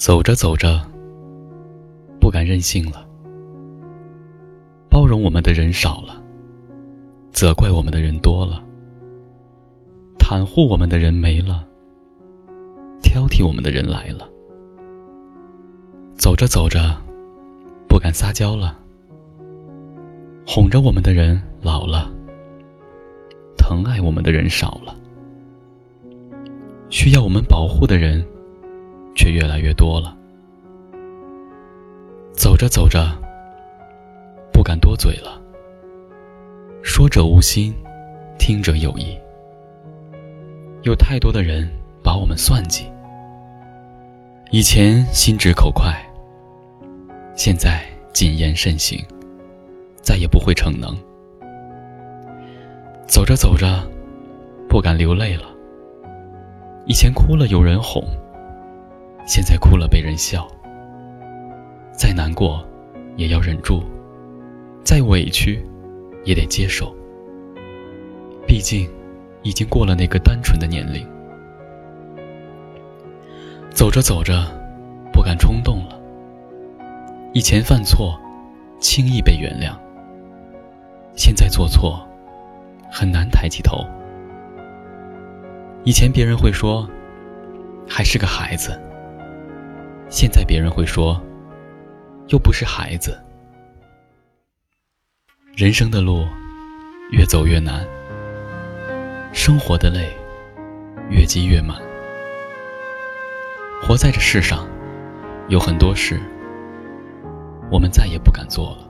走着走着，不敢任性了。包容我们的人少了，责怪我们的人多了，袒护我们的人没了，挑剔我们的人来了。走着走着，不敢撒娇了。哄着我们的人老了，疼爱我们的人少了，需要我们保护的人却越来越多了。走着走着，不敢多嘴了。说者无心，听者有意。有太多的人把我们算计，以前心直口快，现在谨言慎行。再也不会逞能。走着走着，不敢流泪了。以前哭了有人哄，现在哭了被人笑。再难过，也要忍住；再委屈，也得接受。毕竟，已经过了那个单纯的年龄。走着走着，不敢冲动了。以前犯错，轻易被原谅。现在做错，很难抬起头。以前别人会说，还是个孩子；现在别人会说，又不是孩子。人生的路，越走越难；生活的累，越积越满。活在这世上，有很多事，我们再也不敢做了。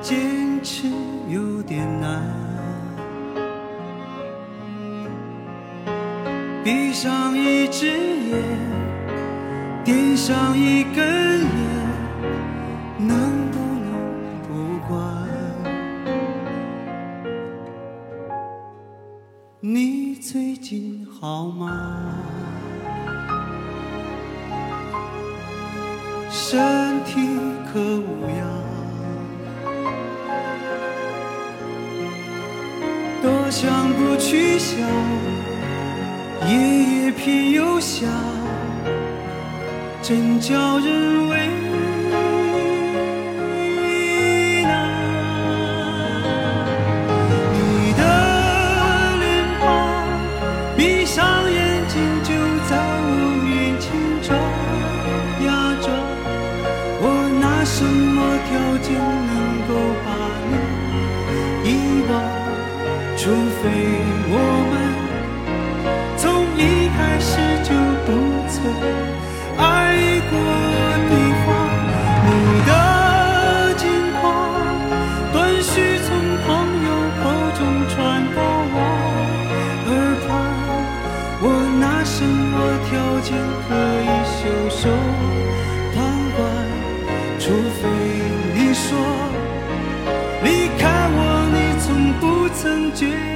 坚持有点难，闭上一只眼，点上一根烟，能想不去想，夜夜偏又想，真叫人为除非我们从一开始就不曾爱过你。句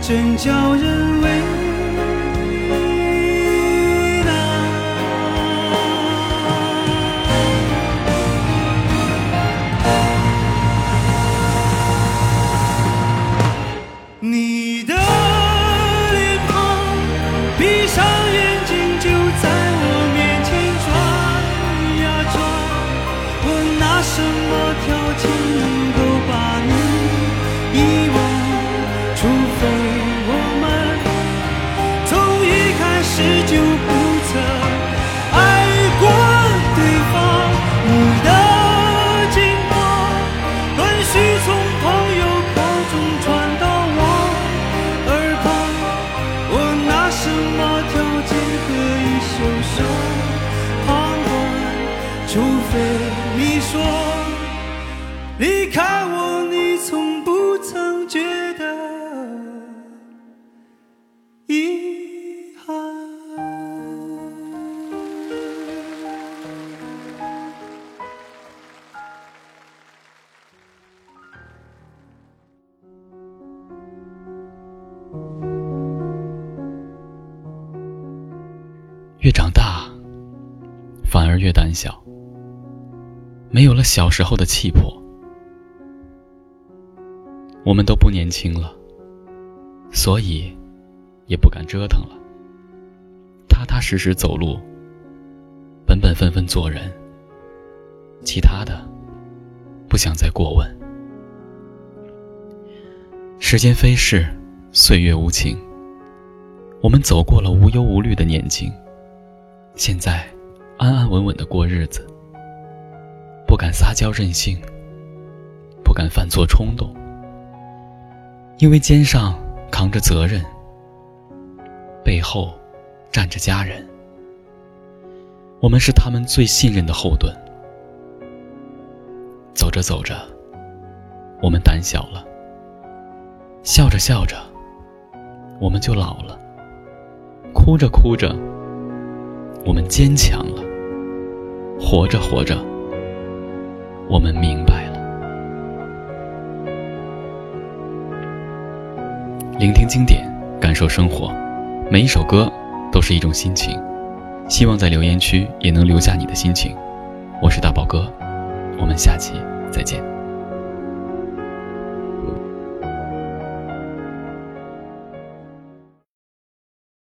真叫人为越长大，反而越胆小，没有了小时候的气魄。我们都不年轻了，所以也不敢折腾了。踏踏实实走路，本本分分做人，其他的不想再过问。时间飞逝，岁月无情，我们走过了无忧无虑的年轻。现在，安安稳稳的过日子，不敢撒娇任性，不敢犯错冲动，因为肩上扛着责任，背后站着家人，我们是他们最信任的后盾。走着走着，我们胆小了；笑着笑着，我们就老了；哭着哭着。我们坚强了，活着活着，我们明白了。聆听经典，感受生活，每一首歌都是一种心情。希望在留言区也能留下你的心情。我是大宝哥，我们下期再见。